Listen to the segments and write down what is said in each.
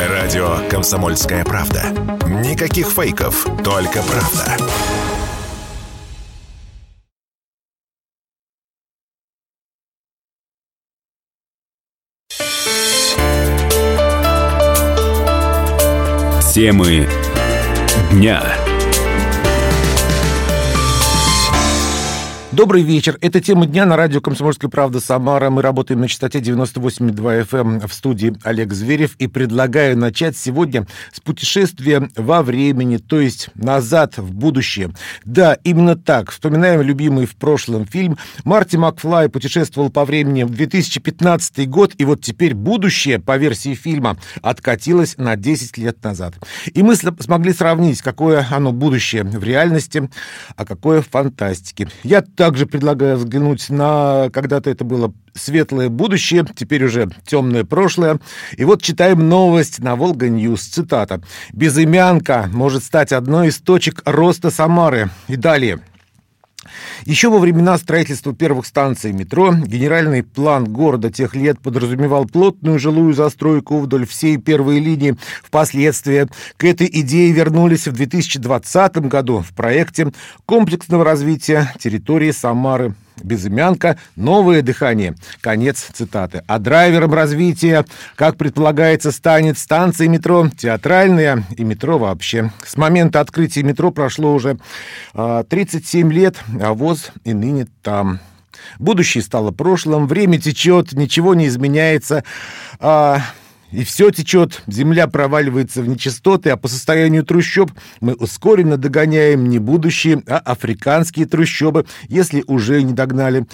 Радио «Комсомольская правда». Никаких фейков, только правда. Темы дня. Добрый вечер. Это тема дня на радио «Комсомольская правда» Самара. Мы работаем на частоте 98,2 FM эм в студии Олег Зверев. И предлагаю начать сегодня с путешествия во времени, то есть назад в будущее. Да, именно так. Вспоминаем любимый в прошлом фильм. Марти Макфлай путешествовал по времени в 2015 год, и вот теперь будущее, по версии фильма, откатилось на 10 лет назад. И мы смогли сравнить, какое оно будущее в реальности, а какое в фантастике. Я также предлагаю взглянуть на когда-то это было светлое будущее, теперь уже темное прошлое. И вот читаем новость на Волга Ньюс. Цитата. «Безымянка может стать одной из точек роста Самары». И далее. Еще во времена строительства первых станций метро генеральный план города тех лет подразумевал плотную жилую застройку вдоль всей первой линии. Впоследствии к этой идее вернулись в 2020 году в проекте комплексного развития территории Самары безымянка, новое дыхание. Конец цитаты. А драйвером развития, как предполагается, станет станция метро, театральная и метро вообще. С момента открытия метро прошло уже э, а, 37 лет, а ВОЗ и ныне там. Будущее стало прошлым, время течет, ничего не изменяется. И все течет, земля проваливается в нечистоты, а по состоянию трущоб мы ускоренно догоняем не будущие, а африканские трущобы, если уже не догнали.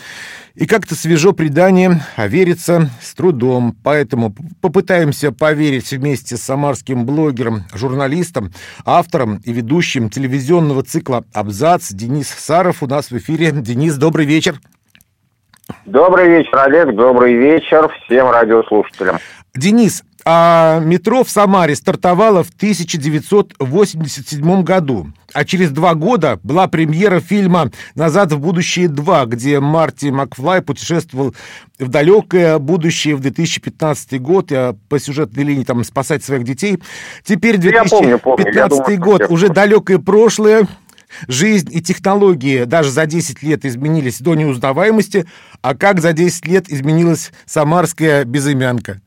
И как-то свежо предание, а верится с трудом. Поэтому попытаемся поверить вместе с самарским блогером, журналистом, автором и ведущим телевизионного цикла «Абзац» Денис Саров у нас в эфире. Денис, добрый вечер. Добрый вечер, Олег. Добрый вечер всем радиослушателям. Денис, а метро в Самаре стартовало в 1987 году. А через два года была премьера фильма «Назад в будущее 2», где Марти Макфлай путешествовал в далекое будущее в 2015 год, а по сюжетной линии там спасать своих детей. Теперь 2015 помню, помню. думаю, год, уже далекое прошлое, Жизнь и технологии даже за 10 лет изменились до неузнаваемости, а как за 10 лет изменилась самарская безымянка?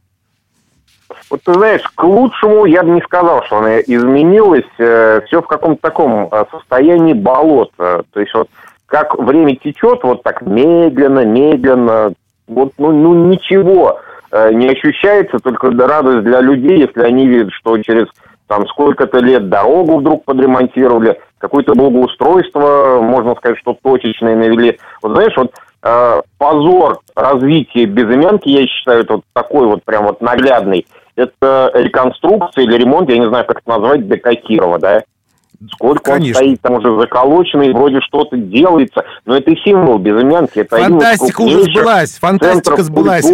Вот ты знаешь, к лучшему я бы не сказал, что она изменилась. Э, все в каком-то таком э, состоянии болота. То есть вот как время течет, вот так медленно, медленно, вот ну, ну ничего э, не ощущается, только радость для людей, если они видят, что через там сколько-то лет дорогу вдруг подремонтировали, какое-то благоустройство, можно сказать, что точечное навели. Вот знаешь, вот э, позор развития безымянки, я считаю, это вот такой вот прям вот наглядный – это реконструкция или ремонт, я не знаю, как это назвать, ДК Кирова, да? Сколько Конечно. он стоит, там уже заколоченный, вроде что-то делается, но это символ безымянки. Это фантастика уже сбылась, фантастика сбылась.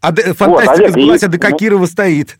А фантастика вот, сбылась, а ДК Кирова стоит.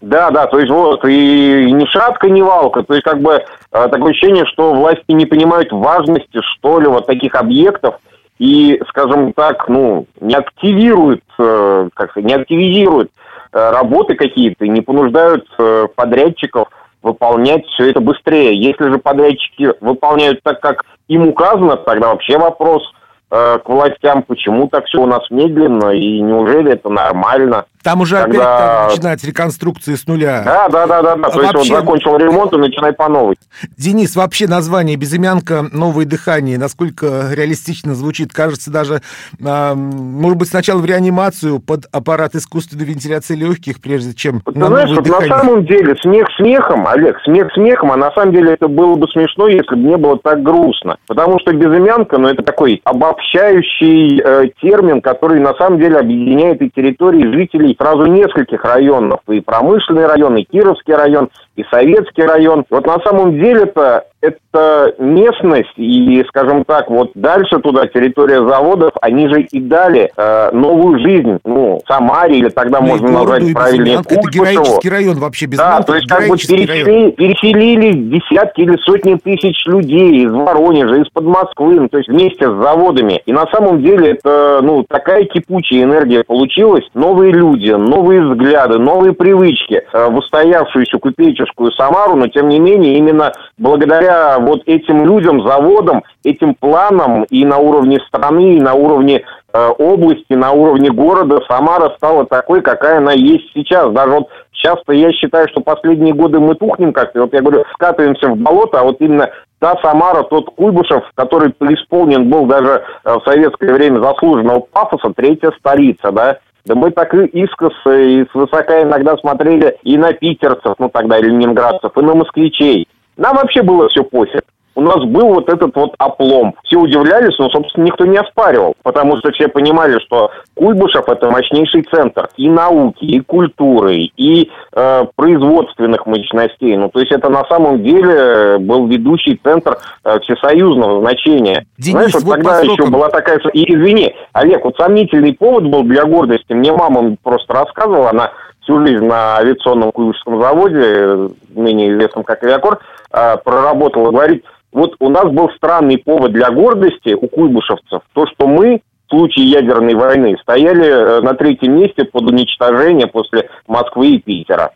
Да, да, то есть вот, и ни шатка, ни валка, то есть как бы э, такое ощущение, что власти не понимают важности, что ли, вот таких объектов, и, скажем так, ну, не активируют, э, как сказать, не активизируют э, работы какие-то, не понуждают э, подрядчиков выполнять все это быстрее. Если же подрядчики выполняют так, как им указано, тогда вообще вопрос к властям, почему так все у нас медленно, и неужели это нормально? Там уже Когда... опять начинать реконструкции с нуля. Да, да, да, да. да. То вообще... есть вот закончил ремонт и начинай по новой. Денис, вообще название «Безымянка. Новое дыхание», насколько реалистично звучит? Кажется, даже, а, может быть, сначала в реанимацию под аппарат искусственной вентиляции легких, прежде чем Ты на знаешь, вот дыхание. на самом деле смех смехом, Олег, смех смехом, а на самом деле это было бы смешно, если бы не было так грустно. Потому что «безымянка», ну, это такой обобщающий э, термин, который на самом деле объединяет и территории жителей сразу нескольких районов, и промышленный район, и Кировский район, и Советский район. Вот на самом деле-то эта местность и, скажем так, вот дальше туда, территория заводов, они же и дали э, новую жизнь, ну, Самаре, или тогда ну, можно назвать правильнее Это героический район вообще, без Да, то есть как бы переселили, переселили десятки или сотни тысяч людей из Воронежа, из-под Москвы, ну, то есть вместе с заводами. И на самом деле это, ну, такая кипучая энергия получилась. Новые люди, новые взгляды, новые привычки э, в устоявшуюся купеческую Самару, но тем не менее именно благодаря вот этим людям, заводам, этим планам и на уровне страны, и на уровне э, области, на уровне города Самара стала такой, какая она есть сейчас. Даже вот часто я считаю, что последние годы мы тухнем как-то. Вот я говорю, скатываемся в болото, а вот именно та Самара, тот Куйбышев, который преисполнен был даже э, в советское время заслуженного пафоса, третья столица, да, да мы так и искоса и свысока иногда смотрели и на питерцев, ну тогда, или ленинградцев, и на москвичей. Нам вообще было все пофиг у нас был вот этот вот оплом. Все удивлялись, но, собственно, никто не оспаривал, потому что все понимали, что Куйбышев – это мощнейший центр и науки, и культуры, и э, производственных мощностей. Ну, то есть это на самом деле был ведущий центр э, всесоюзного значения. Денис, Знаешь, вот, вот тогда еще была такая... И, извини, Олег, вот сомнительный повод был для гордости. Мне мама просто рассказывала, она всю жизнь на авиационном Куйбышевском заводе, э, ныне известном как Авиакор, э, проработала, говорит, вот у нас был странный повод для гордости у куйбышевцев, то, что мы в случае ядерной войны стояли э, на третьем месте под уничтожение после Москвы и Питера.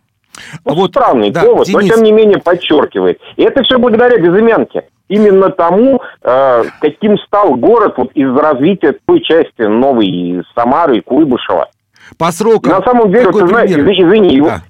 Вот, вот странный да, повод, Денис... но тем не менее подчеркивает. И это все благодаря безымянке. Именно тому, э, каким стал город вот из-за развития той части новой Самары и Куйбышева. По срокам. на самом деле, ты знаешь, извини, да.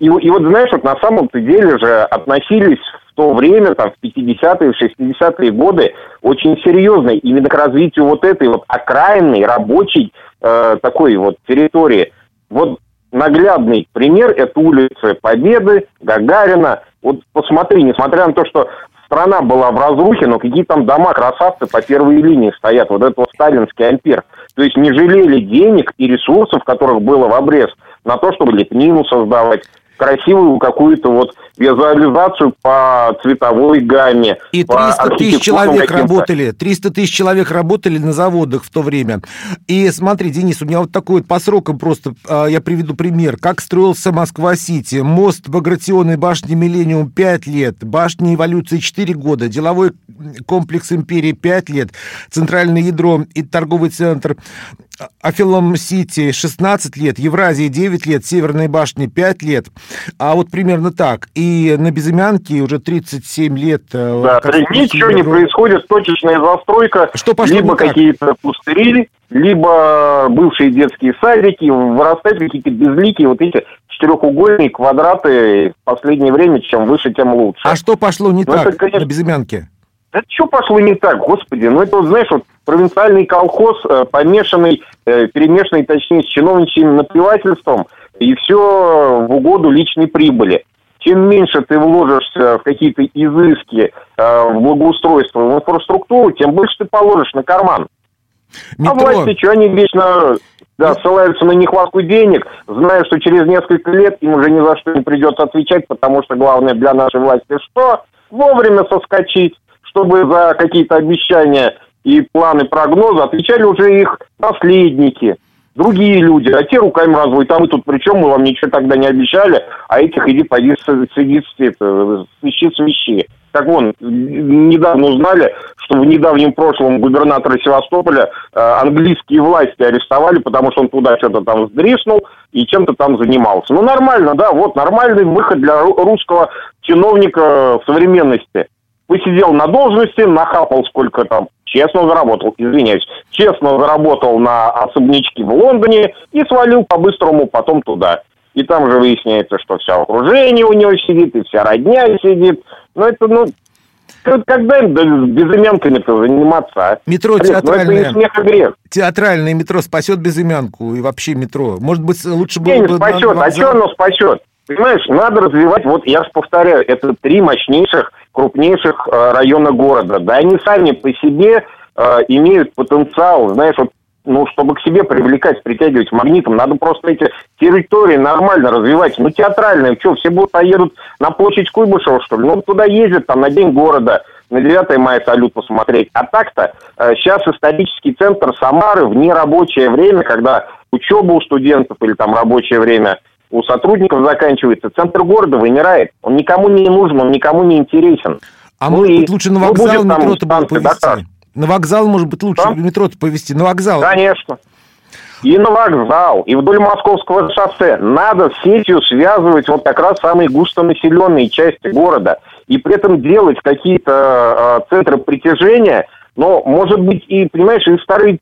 и, и, и вот знаешь, вот на самом-то деле же относились то время, там, в 50-е, 60-е годы, очень серьезно именно к развитию вот этой вот окраинной, рабочей э, такой вот территории. Вот наглядный пример – это улицы Победы, Гагарина. Вот посмотри, несмотря на то, что страна была в разрухе, но какие там дома красавцы по первой линии стоят. Вот это вот сталинский ампер. То есть не жалели денег и ресурсов, которых было в обрез, на то, чтобы лепнину создавать, красивую какую-то вот визуализацию по цветовой гамме. И 300 тысяч человек работали, 300 тысяч человек работали на заводах в то время. И смотри, Денис, у меня вот такой вот по срокам просто, а, я приведу пример. Как строился Москва-Сити. Мост Багратионной башни Миллениум 5 лет, башня эволюции 4 года, деловой комплекс империи 5 лет, центральное ядро и торговый центр Афилом Сити 16 лет, Евразии 9 лет, Северной башни 5 лет. А вот примерно так. И на Безымянке уже 37 лет. Э, да, ничего не происходит, точечная застройка. Что пошло либо какие-то пустыри, либо бывшие детские садики, вырастают какие-то безликие вот эти четырехугольные квадраты в последнее время, чем выше, тем лучше. А что пошло не Но ну, так это, конечно... на Безымянке? Да что пошло не так, господи? Ну, это, вот, знаешь, вот провинциальный колхоз, э, помешанный, э, перемешанный, точнее, с чиновничьим напивательством, и все в угоду личной прибыли. Чем меньше ты вложишься в какие-то изыски, э, в благоустройство, в инфраструктуру, тем больше ты положишь на карман. А Метро. А власти что, они вечно да, ссылаются на нехватку денег, зная, что через несколько лет им уже ни за что не придется отвечать, потому что главное для нашей власти что? Вовремя соскочить чтобы за какие-то обещания и планы, прогнозы отвечали уже их наследники, другие люди, а те руками разводят, а мы тут при чем, мы вам ничего тогда не обещали, а этих иди пойди сиди, свищи свищи. Так вон, недавно узнали, что в недавнем прошлом губернатора Севастополя э, английские власти арестовали, потому что он туда что-то там сдриснул и чем-то там занимался. Ну, нормально, да, вот нормальный выход для русского чиновника в современности посидел на должности, нахапал сколько там, честно заработал, извиняюсь, честно заработал на особнячки в Лондоне и свалил по-быстрому потом туда. И там же выясняется, что все окружение у него сидит, и вся родня сидит. Ну, это, ну, когда им безымянками-то заниматься, а? Метро Олег, театральное. Ну, это смех и грех. Театральное метро спасет безымянку и вообще метро. Может быть, лучше было бы... Не спасет. А что оно спасет? Понимаешь, надо развивать, вот я повторяю, это три мощнейших, крупнейших э, района города. Да, они сами по себе э, имеют потенциал, знаешь, вот ну, чтобы к себе привлекать, притягивать магнитом, надо просто эти территории нормально развивать. Ну, театральные, что, все будут поедут на площадь Куйбышева, что ли? Ну, туда ездят, там, на День города, на 9 мая салют посмотреть. А так-то э, сейчас исторический центр Самары в нерабочее время, когда учеба у студентов или там рабочее время у сотрудников заканчивается, центр города вымирает. Он никому не нужен, он никому не интересен. А ну может быть, лучше на вокзал метро-то было повезти? На вокзал, может быть, лучше Там? метро-то повезти. На вокзал. Конечно. И на вокзал, и вдоль Московского шоссе. Надо сетью связывать вот как раз самые густонаселенные части города. И при этом делать какие-то э, центры притяжения, но, может быть, и, понимаешь, и старый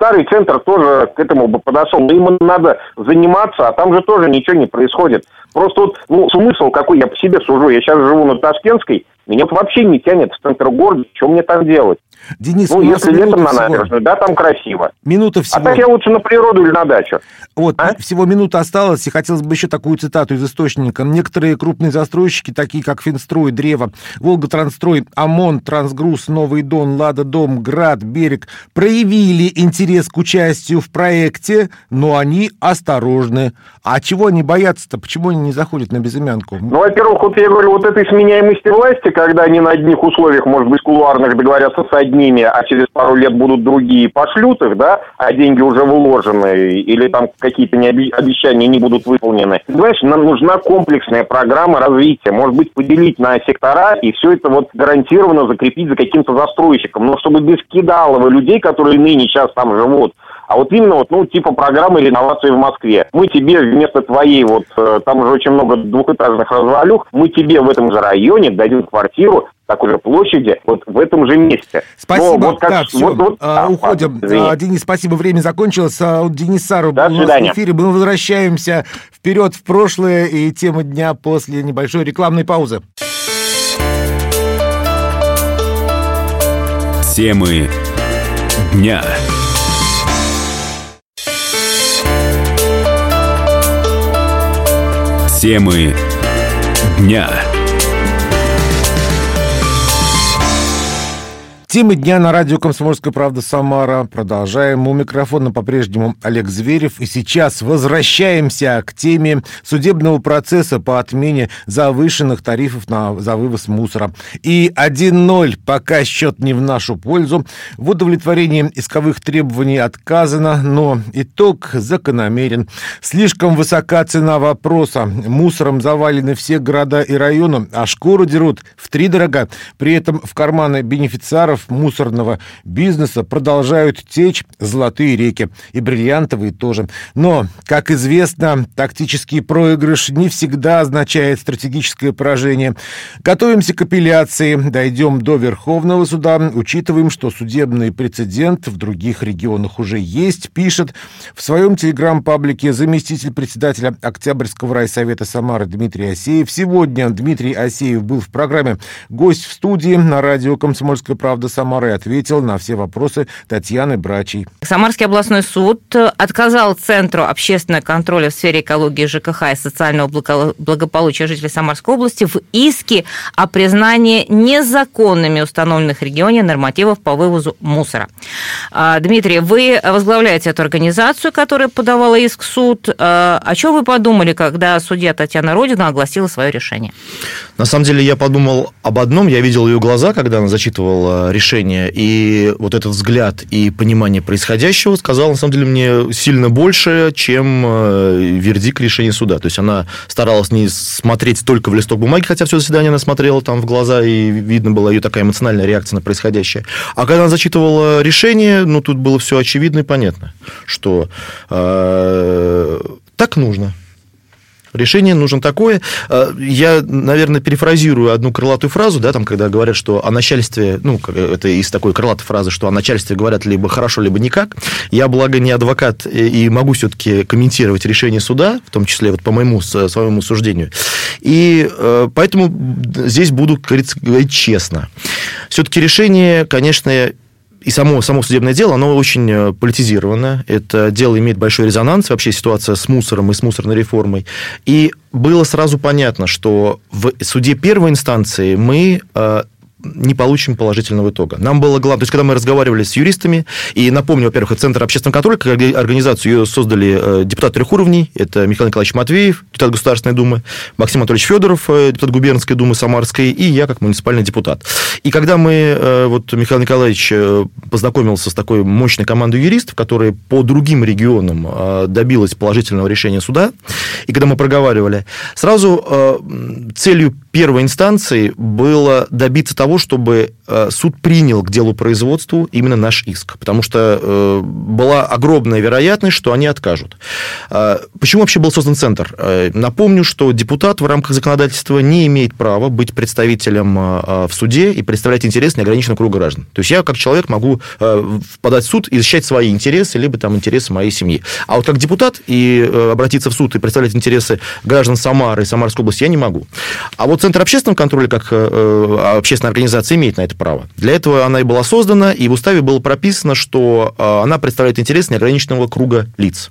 старый центр тоже к этому бы подошел. Но им надо заниматься, а там же тоже ничего не происходит. Просто вот, ну, смысл какой, я по себе сужу. Я сейчас живу на Ташкентской, меня вообще не тянет в центр города, что мне там делать? Денис, ну, если летом на набережную, да, там красиво. Минута всего. А так я лучше на природу или на дачу. Вот, а? всего минута осталась, и хотелось бы еще такую цитату из источника. Некоторые крупные застройщики, такие как Финстрой, Древо, Волготранстрой, ОМОН, Трансгруз, Новый Дон, Лада Дом, Град, Берег, проявили интерес к участию в проекте, но они осторожны. А чего они боятся-то? Почему они не заходят на безымянку? Ну, во-первых, вот я говорю, вот этой сменяемости власти, когда они на одних условиях, может быть, кулуарных договорятся с одними, а через пару лет будут другие, пошлют их, да, а деньги уже вложены, или там какие-то обещания не будут выполнены. Понимаешь, нам нужна комплексная программа развития. Может быть, поделить на сектора и все это вот гарантированно закрепить за каким-то застройщиком. Но чтобы без кидалова людей, которые ныне сейчас там живут, а вот именно вот, ну, типа программы реновации в Москве. Мы тебе вместо твоей вот, э, там уже очень много двухэтажных развалюх, мы тебе в этом же районе дадим квартиру такой же площади, вот в этом же месте. Спасибо. Но вот как, так, все, вот, вот, а, уходим. А, Денис, спасибо, время закончилось. А, Денис Сару был у нас в эфире. Мы возвращаемся вперед в прошлое и тема дня после небольшой рекламной паузы. Темы дня. Темы дня. Темы дня на радио «Комсомольская правда» Самара. Продолжаем. У микрофона по-прежнему Олег Зверев. И сейчас возвращаемся к теме судебного процесса по отмене завышенных тарифов на, за вывоз мусора. И 1-0. Пока счет не в нашу пользу. В удовлетворении исковых требований отказано, но итог закономерен. Слишком высока цена вопроса. Мусором завалены все города и районы, а шкуру дерут в три дорога. При этом в карманы бенефициаров миллиардов мусорного бизнеса продолжают течь золотые реки, и бриллиантовые тоже. Но, как известно, тактический проигрыш не всегда означает стратегическое поражение. Готовимся к апелляции, дойдем до Верховного суда, учитываем, что судебный прецедент в других регионах уже есть, пишет в своем телеграм-паблике заместитель председателя Октябрьского райсовета Самары Дмитрий Асеев. Сегодня Дмитрий Асеев был в программе «Гость в студии» на радио «Комсомольская правда» Самары ответил на все вопросы Татьяны Брачей. Самарский областной суд отказал Центру общественного контроля в сфере экологии ЖКХ и социального благополучия жителей Самарской области в иске о признании незаконными установленных в регионе нормативов по вывозу мусора. А, Дмитрий, вы возглавляете эту организацию, которая подавала иск в суд. А, о чем вы подумали, когда судья Татьяна Родина огласила свое решение? На самом деле я подумал об одном. Я видел ее глаза, когда она зачитывала решение, и вот этот взгляд и понимание происходящего сказал, на самом деле, мне сильно больше, чем э, вердикт решения суда. То есть она старалась не смотреть только в листок бумаги, хотя все заседание она смотрела там в глаза, и видно была ее такая эмоциональная реакция на происходящее. А когда она зачитывала решение, ну, тут было все очевидно и понятно, что э, так нужно. Решение нужно такое. Э, я, наверное, перефразирую одну крылатую фразу, да, там, когда говорят, что о начальстве, ну, это из такой крылатой фразы, что о начальстве говорят либо хорошо, либо никак. Я, благо, не адвокат и могу все-таки комментировать решение суда, в том числе вот по моему своему суждению. И э, поэтому здесь буду говорить честно. Все-таки решение, конечно, и само, само судебное дело, оно очень э, политизировано. Это дело имеет большой резонанс, вообще ситуация с мусором и с мусорной реформой. И было сразу понятно, что в суде первой инстанции мы э, не получим положительного итога. Нам было главное, то есть когда мы разговаривали с юристами, и напомню, во-первых, Центр общественного контроля, как организацию ее создали депутаты трех уровней, это Михаил Николаевич Матвеев, депутат Государственной Думы, Максим Анатольевич Федоров, депутат губернской думы Самарской, и я как муниципальный депутат. И когда мы, вот Михаил Николаевич познакомился с такой мощной командой юристов, которые по другим регионам добилась положительного решения суда, и когда мы проговаривали, сразу целью первой инстанции было добиться того, чтобы э, суд принял к делу производству именно наш иск, потому что э, была огромная вероятность, что они откажут. Э, почему вообще был создан центр? Напомню, что депутат в рамках законодательства не имеет права быть представителем в суде и представлять интерес неограниченного круга граждан. То есть я как человек могу подать в суд и защищать свои интересы, либо там интересы моей семьи. А вот как депутат и обратиться в суд и представлять интересы граждан Самары и Самарской области я не могу. А вот Центр общественного контроля, как общественная организация, имеет на это право. Для этого она и была создана, и в уставе было прописано, что э, она представляет интерес неограниченного круга лиц.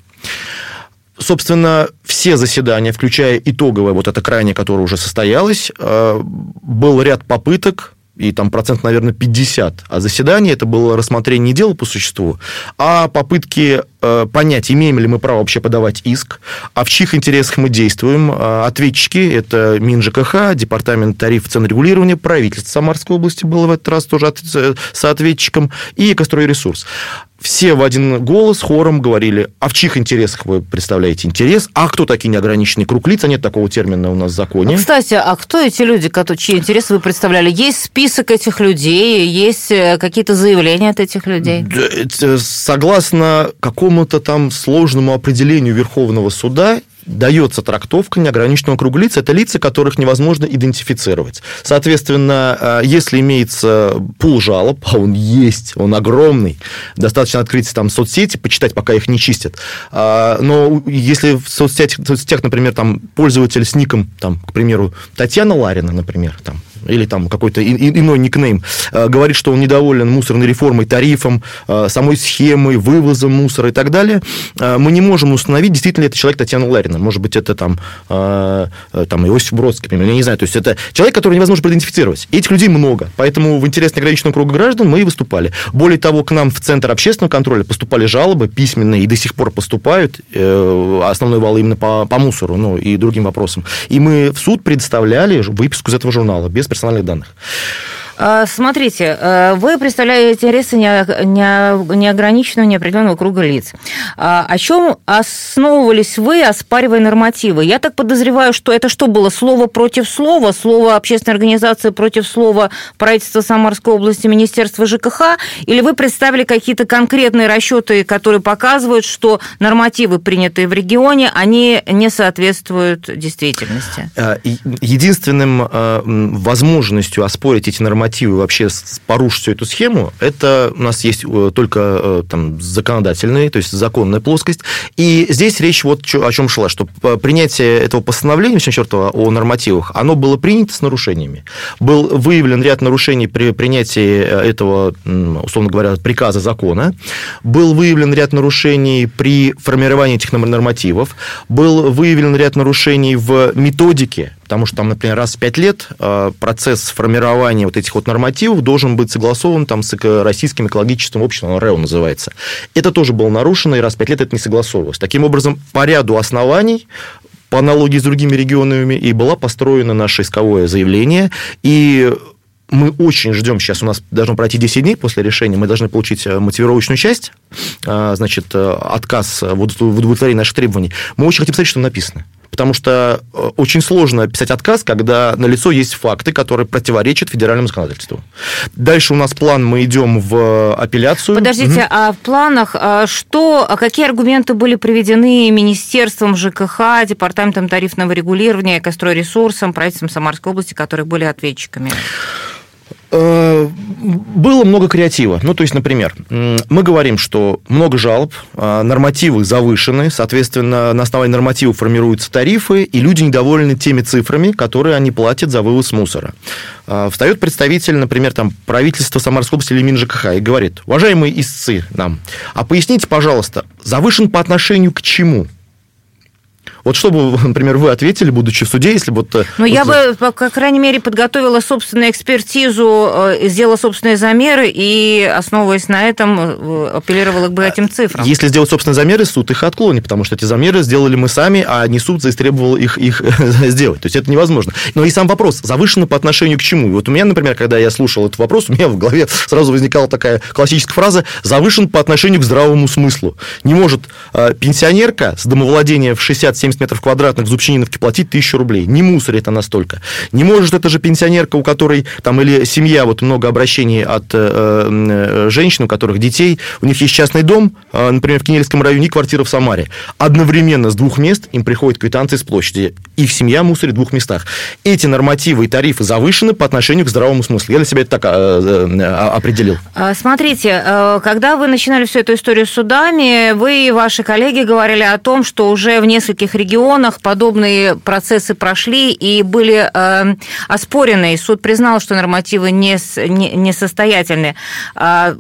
Собственно, все заседания, включая итоговое, вот это крайнее, которое уже состоялось, был ряд попыток и там процент, наверное, 50. А заседание это было рассмотрение дела по существу, а попытки э, понять, имеем ли мы право вообще подавать иск, а в чьих интересах мы действуем. Э, ответчики – это МинЖКХ, Департамент тариф и цен регулирования, правительство Самарской области было в этот раз тоже от, э, соответчиком, и Экостройресурс все в один голос хором говорили, а в чьих интересах вы представляете интерес, а кто такие неограниченные круг лиц, а нет такого термина у нас в законе. Кстати, а кто эти люди, чьи интересы вы представляли? Есть список этих людей, есть э, какие-то заявления от этих людей? Согласно какому-то там сложному определению Верховного суда, дается трактовка неограниченного круга лиц. Это лица, которых невозможно идентифицировать. Соответственно, э, если имеется пул жалоб, а он есть, он огромный, достаточно открыть там соцсети, почитать, пока их не чистят. А, но если в соцсетях, в соцсетях например, там пользователь с ником, там, к примеру, Татьяна Ларина, например, там, или там какой-то иной никнейм, э, говорит, что он недоволен мусорной реформой, тарифом, э, самой схемой, вывозом мусора и так далее, э, мы не можем установить, действительно ли это человек Татьяна Ларина. Может быть, это там, там Иосиф Бродский, я не знаю. То есть это человек, который невозможно проидентифицировать. Этих людей много. Поэтому в интерес неограниченного круга граждан мы и выступали. Более того, к нам в Центр общественного контроля поступали жалобы письменные и до сих пор поступают. Основной вал именно по, по мусору ну, и другим вопросам. И мы в суд предоставляли выписку из этого журнала без персональных данных. А, смотрите, э, вы представляете интересы неограниченного, неопределенного круга лиц. А, о чем основывались вы, оспаривая нормативы? Я так подозреваю, что это что было? Слово против слова? Слово общественной организации против слова правительства Самарской области, Министерства ЖКХ? Или вы представили какие-то конкретные расчеты, которые показывают, что нормативы, принятые в регионе, они не соответствуют действительности? Э, единственным э, возможностью оспорить эти нормативы мотивы вообще порушить всю эту схему, это у нас есть э, только э, там, законодательные, то есть законная плоскость. И здесь речь вот о чем шла, что принятие этого постановления 84 о нормативах, оно было принято с нарушениями. Был выявлен ряд нарушений при принятии э, этого, условно говоря, приказа закона. Был выявлен ряд нарушений при формировании этих нормативов. Был выявлен ряд нарушений в методике потому что там, например, раз в пять лет э, процесс формирования вот этих вот нормативов должен быть согласован там с Российским экологическим обществом, РЭО называется. Это тоже было нарушено, и раз в пять лет это не согласовывалось. Таким образом, по ряду оснований по аналогии с другими регионами, и было построено наше исковое заявление, и мы очень ждем, сейчас у нас должно пройти 10 дней после решения, мы должны получить э, мотивировочную часть, э, значит, отказ в удовлетворении наших требований. Мы очень хотим посмотреть, что там написано потому что э, очень сложно писать отказ, когда на лицо есть факты, которые противоречат федеральному законодательству. Дальше у нас план, мы идем в апелляцию. Подождите, угу. а в планах а что, а какие аргументы были приведены Министерством ЖКХ, Департаментом тарифного регулирования, Экостройресурсом, правительством Самарской области, которые были ответчиками? Э, было много креатива. Ну, то есть, например, мы говорим, что много жалоб, а, нормативы завышены, соответственно, на основании нормативов формируются тарифы, и люди недовольны теми цифрами, которые они платят за вывоз мусора. А, встает представитель, например, там, правительства Самарской области или МинЖКХ и говорит, уважаемые истцы нам, а поясните, пожалуйста, завышен по отношению к чему? Вот что бы, например, вы ответили, будучи в суде, если бы... Вот, ну, вот, я бы, по крайней мере, подготовила собственную экспертизу, сделала собственные замеры и, основываясь на этом, апеллировала бы этим цифрам. Если сделать собственные замеры, суд их отклонит, потому что эти замеры сделали мы сами, а не суд заистребовал их, их сделать. То есть это невозможно. Но и сам вопрос, завышено по отношению к чему? Вот у меня, например, когда я слушал этот вопрос, у меня в голове сразу возникала такая классическая фраза «завышен по отношению к здравому смыслу». Не может э, пенсионерка с домовладения в 60-70 метров квадратных в Зубчининовке платить тысячу рублей. Не мусорит она столько. Не может эта же пенсионерка, у которой там или семья, вот много обращений от э, э, женщин, у которых детей, у них есть частный дом, э, например, в Кинельском районе, и квартира в Самаре. Одновременно с двух мест им приходит квитанция с площади. Их семья мусорит в двух местах. Эти нормативы и тарифы завышены по отношению к здравому смыслу. Я для себя это так э, э, определил. А, смотрите, э, когда вы начинали всю эту историю с судами, вы и ваши коллеги говорили о том, что уже в нескольких регионах подобные процессы прошли и были оспорены, и суд признал, что нормативы несостоятельны. А а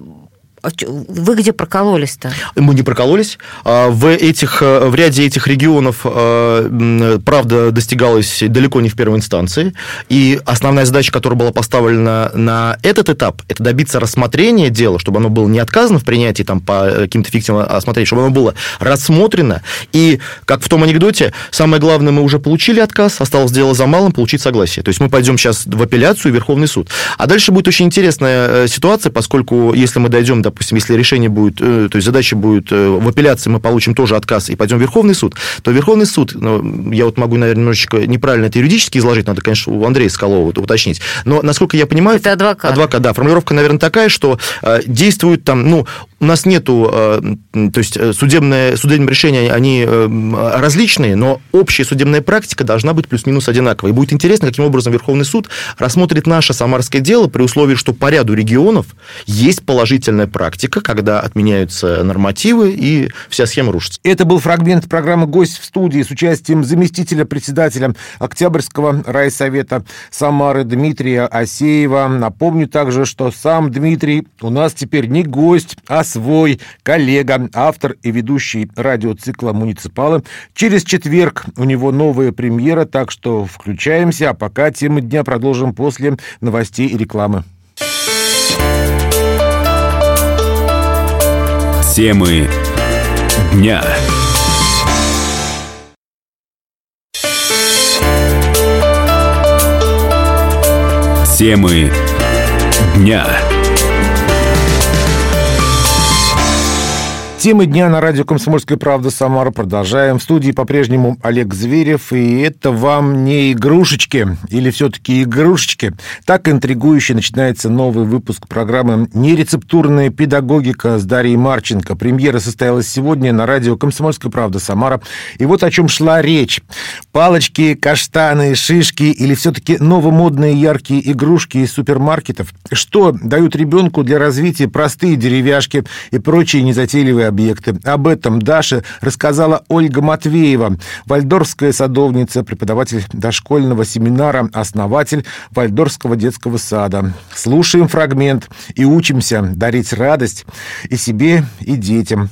вы где прокололись-то? Мы не прокололись. А в, этих, э, в ряде этих регионов э, правда достигалась далеко не в первой инстанции. И основная задача, которая была поставлена на этот этап, это добиться рассмотрения дела, чтобы оно было не отказано в принятии там, по э, каким-то фиктивным осмотрениям, чтобы оно было рассмотрено. И, как в том анекдоте, самое главное, мы уже получили отказ, осталось дело за малым, получить согласие. То есть мы пойдем сейчас в апелляцию и Верховный суд. А дальше будет очень интересная ситуация, поскольку если мы дойдем до допустим, если решение будет, э, то есть задача будет э, в апелляции, мы получим тоже отказ и пойдем в Верховный суд, то Верховный суд, ну, я вот могу, наверное, немножечко неправильно это юридически изложить, надо, конечно, у Андрея Скалова уточнить, но, насколько я понимаю... Это адвокат. Адвокат, да. Формулировка, наверное, такая, что э, действуют там, ну, у нас нету, э, то есть э, судебные, судебные решения, они э, различные, но общая судебная практика должна быть плюс-минус одинаковой. И будет интересно, каким образом Верховный суд рассмотрит наше самарское дело при условии, что по ряду регионов есть положительная практика, когда отменяются нормативы и вся схема рушится. Это был фрагмент программы «Гость в студии» с участием заместителя председателя Октябрьского райсовета Самары Дмитрия Асеева. Напомню также, что сам Дмитрий у нас теперь не гость, а свой коллега, автор и ведущий радиоцикла «Муниципалы». Через четверг у него новая премьера, так что включаемся, а пока темы дня продолжим после новостей и рекламы. Темы дня. Темы дня. Темы дня на радио «Комсомольская правда» Самара продолжаем. В студии по-прежнему Олег Зверев. И это вам не игрушечки или все-таки игрушечки. Так интригующе начинается новый выпуск программы «Нерецептурная педагогика» с Дарьей Марченко. Премьера состоялась сегодня на радио «Комсомольская правда» Самара. И вот о чем шла речь. Палочки, каштаны, шишки или все-таки новомодные яркие игрушки из супермаркетов? Что дают ребенку для развития простые деревяшки и прочие незатейливые объекты. Об этом Даше рассказала Ольга Матвеева, вальдорфская садовница, преподаватель дошкольного семинара, основатель Вальдорфского детского сада. Слушаем фрагмент и учимся дарить радость и себе, и детям,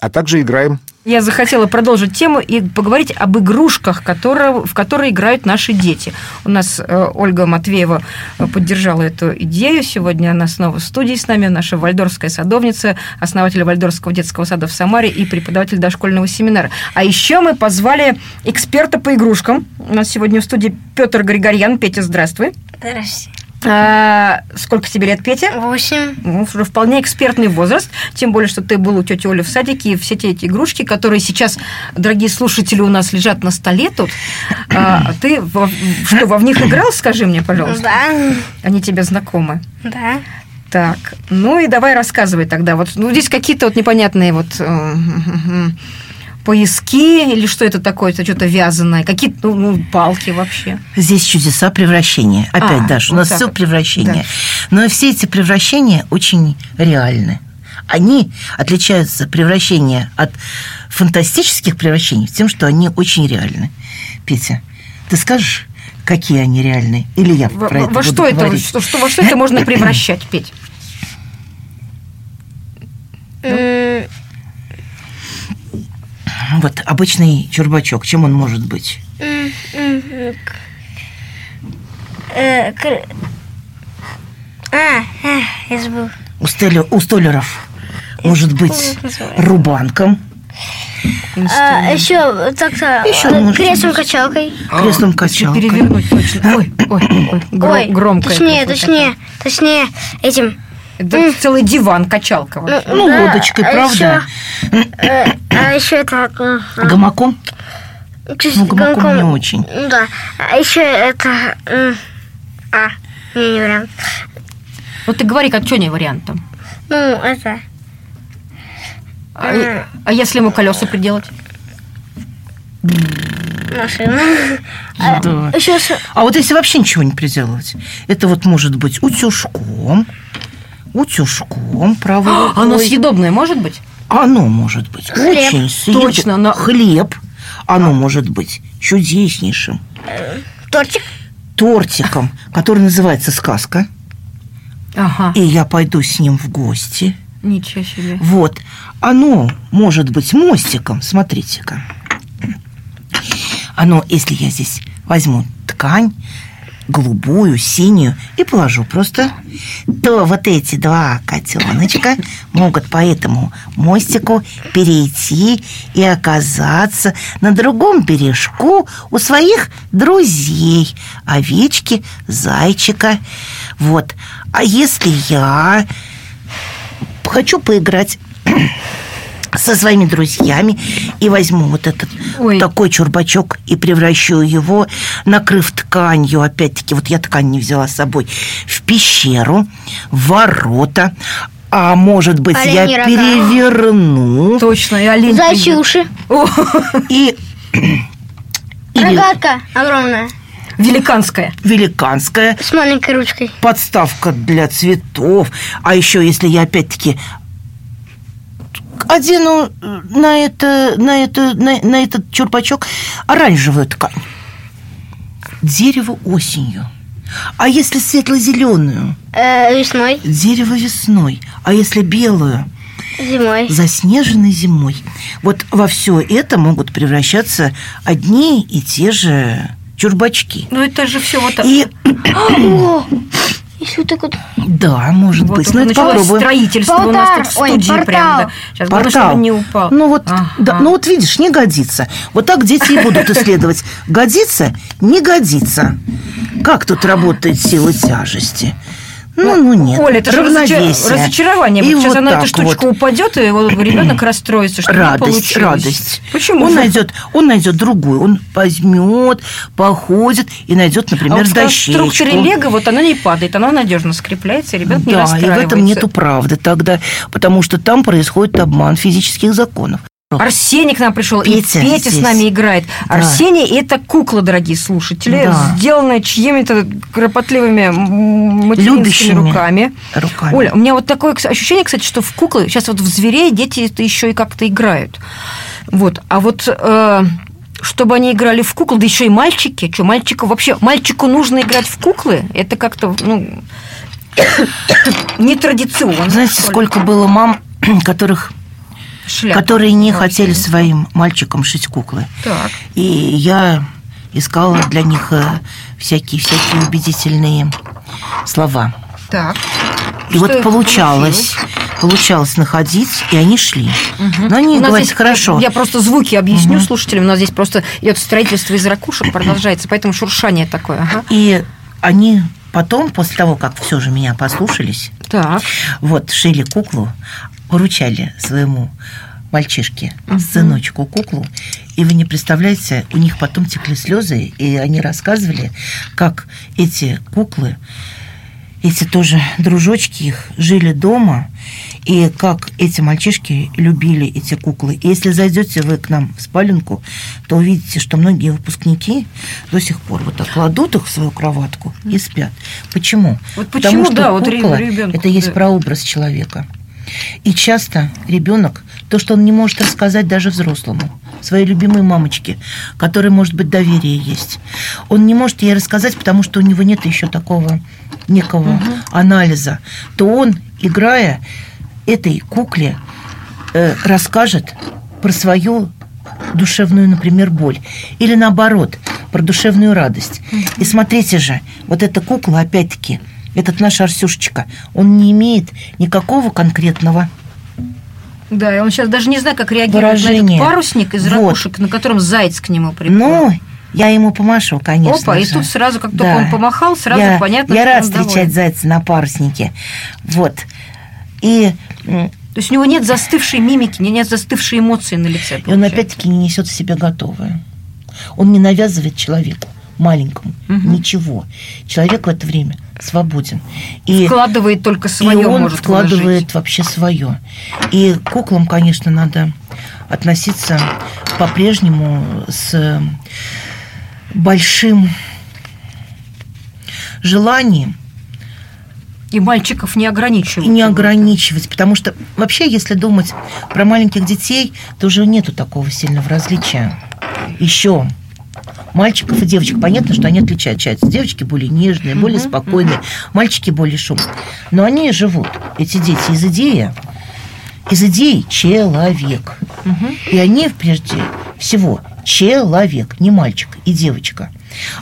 а также играем я захотела продолжить тему и поговорить об игрушках, которые, в которые играют наши дети. У нас э, Ольга Матвеева э, поддержала эту идею. Сегодня она снова в студии с нами, наша вальдорфская садовница, основатель Вальдорфского детского сада в Самаре и преподаватель дошкольного семинара. А еще мы позвали эксперта по игрушкам. У нас сегодня в студии Петр Григорьян. Петя, здравствуй. Здравствуйте. А, сколько тебе лет, Петя? Восемь. Ну, уже вполне экспертный возраст, тем более, что ты был у тети Оли в садике, и все те эти игрушки, которые сейчас, дорогие слушатели, у нас лежат на столе тут, а, ты во, что, во в них играл, скажи мне, пожалуйста? Да. Они тебе знакомы? Да. Так, ну и давай рассказывай тогда. Вот ну, здесь какие-то вот непонятные вот э, пояски или что это такое? Это что-то вязаное? Какие-то ну, ну, палки вообще? Здесь чудеса превращения. Опять, а, Даша, у нас все превращения. Да. Но все эти превращения очень реальны. Они отличаются превращения от фантастических превращений тем, что они очень реальны. Петя, ты скажешь, какие они реальные? Или я во, про это во что это, говорить? Что, что, во что это можно превращать, Петь? Вот обычный чурбачок, чем он может быть? Э, кр- А, э, я забыл. У, стелю- у столеров может быть рубанком, А, еще так-то Ещё э, может креслом-качалкой. креслом Если качалкой. перевернуть точно. Ой, ой, ой, гро- Ой, громко. точнее, точнее, точнее, этим. Это целый диван, качалка вообще. Ну, да, лодочкой, а правда? ещё, э, А еще это... Гамаком? чуть- Ну, гамаком гонком- не очень. Ну Да. А еще это... А, не, не вариант. Ну ты говори, как что не вариант там. Ну, это... А, а если ему колеса приделать? Машина. Да. Еще А вот если вообще ничего не приделывать, это вот может быть утюжком, утюжком правой рукой. Оно съедобное может быть? Оно может быть Хлеб. очень съедобным. Точно, но- Хлеб. Оно может быть чудеснейшим тортик. тортиком, который называется сказка. Ага, И я пойду с ним в гости. ничего себе. Вот. Оно может быть мостиком. Смотрите-ка. Оно, если я здесь возьму ткань, голубую, синюю, и положу просто, то вот эти два котеночка могут по этому мостику перейти и оказаться на другом бережку у своих друзей, овечки, зайчика. Вот. А если я хочу поиграть со своими друзьями и возьму вот этот Ой. такой чурбачок и превращу его, накрыв тканью, опять-таки, вот я ткань не взяла с собой, в пещеру, в ворота, а может быть, я Оленьи рога. переверну Точно, и олень. Зайчи придет. уши. О, и Рогатка огромная. великанская. великанская С маленькой ручкой. подставка для цветов. А еще, если я опять-таки одену на это, на это, на, на этот чурпачок оранжевую ткань. Дерево осенью. А если светло-зеленую? Э, весной, Дерево весной. А если белую? зимой. Заснеженной зимой. Вот во все это могут превращаться одни и те же чурбачки. Ну это же все вот так. И если вот так вот. да, может Вот быть. Ну, это попробуем. строительство у нас тут в Портал. Ой, студии портал. прям. Да. Сейчас главное, Портал. чтобы не упал. Ну вот, Ага. да, ну вот видишь, не годится. Вот так дети и будут исследовать. Годится, не годится. Как тут работает сила тяжести? Ну, ну нет. Оля, это же равновесие. разочарование. И Вот сейчас вот она, эта штучка вот. упадет, и вот ребенок расстроится, что не Радость, получилось. радость. Почему? Он же? найдет, он найдет другую. Он возьмет, походит и найдет, а например, вот в дощечку. конструкторе Лего вот оно не падает, оно надежно скрепляется, и ребенок не Да, и в расстраивается. этом нету правды тогда, потому что там происходит обман физических законов. Арсений к нам пришел, Петя и Петя с здесь. нами играет. Да. Арсений – это кукла, дорогие слушатели, Да. сделанная чьими-то кропотливыми материнскими руками. руками. Оля, у меня вот такое ощущение, кстати, что в куклы сейчас вот в зверей дети это еще и как-то играют. Вот, а вот э, чтобы они играли в куклы, да еще и мальчики, что мальчику вообще мальчику нужно играть в куклы? Это как-то ну нетрадиционно. Знаете, сколько было мам, которых Шляпа. которые не Вообще. хотели своим мальчикам шить куклы. Так. И я искала для них всякие-всякие убедительные слова. Так. И Что вот получалось, получалось находить, и они шли. Но они говорят, хорошо. Я просто звуки объясню слушателям. У нас здесь просто идет строительство из ракушек продолжается, поэтому шуршание такое. Ага. И они потом, после того, как все же меня послушались, Так. вот, шили куклу, поручали своему мальчишке, сыночку куклу, и вы не представляете, у них потом текли слезы, и они рассказывали, как эти куклы, эти тоже дружочки их жили дома, и как эти мальчишки любили эти куклы. И если зайдете вы к нам в спаленку, то увидите, что многие выпускники до сих пор вот так кладут их в свою кроватку и спят. Почему? Вот Потому почему, что да, вот кукла ребёнку, это есть да. прообраз человека. И часто ребенок, то, что он не может рассказать даже взрослому, своей любимой мамочке, которой, может быть, доверие есть, он не может ей рассказать, потому что у него нет еще такого некого анализа, то он, играя этой кукле, э, расскажет про свою душевную, например, боль. Или наоборот, про душевную радость. И смотрите же, вот эта кукла, опять-таки, этот наш Арсюшечка, он не имеет никакого конкретного да, и он сейчас даже не знает, как реагировать Выражение. на этот парусник из вот. ракушек, на котором заяц к нему приплыл. Ну, я ему помашу, конечно. Опа, же. и тут сразу, как да. только он помахал, сразу я, понятно, Я рад встречать доволен. зайца на паруснике. Вот. И то есть у него нет застывшей мимики, нет застывшей эмоции на лице. Получается. И он опять-таки не несет в себе готовое. Он не навязывает человеку маленькому угу. ничего. Человек в это время свободен. И, вкладывает только свое, и он может вкладывает вложить. вообще свое. И куклам, конечно, надо относиться по-прежнему с большим желанием. И мальчиков не ограничивать. И не ограничивать, потому что вообще, если думать про маленьких детей, то уже нету такого сильного различия. Еще мальчиков и девочек. Понятно, что они отличаются. Девочки более нежные, более спокойные, мальчики более шумные. Но они живут, эти дети, из идеи, из идеи человек. И они, прежде всего, человек, не мальчик и девочка.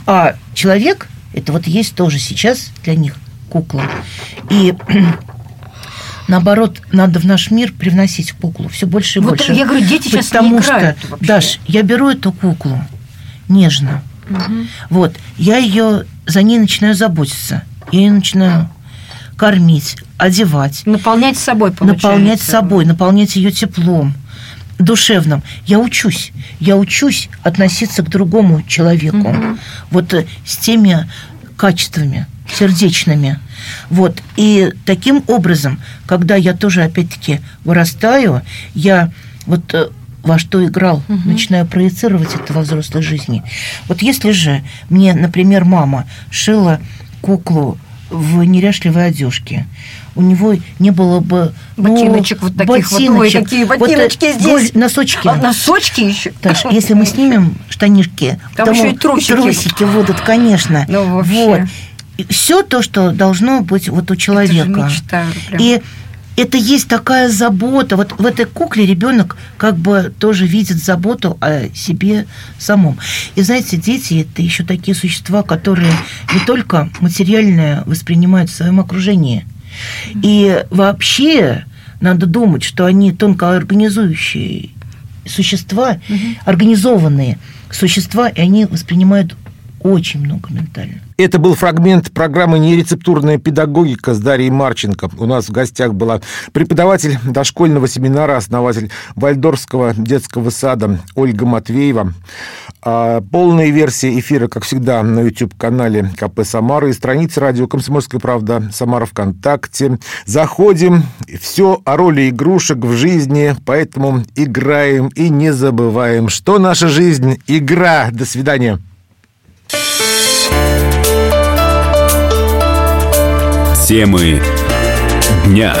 А человек, это вот есть тоже сейчас для них кукла. И наоборот, надо в наш мир привносить куклу все больше и вот больше. Я говорю, дети сейчас Потому не играют что, вообще. Даш, я беру эту куклу, нежно. Угу. Вот, я ее за ней начинаю заботиться. Я ее начинаю кормить, одевать. Наполнять собой, получается. Наполнять собой, наполнять ее теплом душевным. Я учусь. Я учусь относиться к другому человеку. Угу. Вот э, с теми качествами сердечными. Вот. И таким образом, когда я тоже, опять-таки, вырастаю, я вот э, во что играл, угу. начинаю проецировать это во взрослой жизни. Вот если же мне, например, мама шила куклу в неряшливой одежке, у него не было бы ну, ботиночек вот таких ботиночек. вот, ой, какие ботиночки вот, здесь, носочки, а, носочки еще. Таш, если мы снимем штанишки, там еще и трусики, трусики будут, конечно. Ну вообще. Вот. все то, что должно быть вот у человека. Это же мечта, прям. И это есть такая забота. Вот в этой кукле ребенок как бы тоже видит заботу о себе самом. И знаете, дети это еще такие существа, которые не только материальное воспринимают в своем окружении. И вообще надо думать, что они тонко организующие существа, угу. организованные существа, и они воспринимают очень много ментально. Это был фрагмент программы «Нерецептурная педагогика» с Дарьей Марченко. У нас в гостях была преподаватель дошкольного семинара, основатель Вальдорфского детского сада Ольга Матвеева. А полная версия эфира, как всегда, на YouTube-канале КП Самара и странице радио «Комсомольская правда» Самара ВКонтакте. Заходим. Все о роли игрушек в жизни, поэтому играем и не забываем, что наша жизнь – игра. До свидания. Темы дня.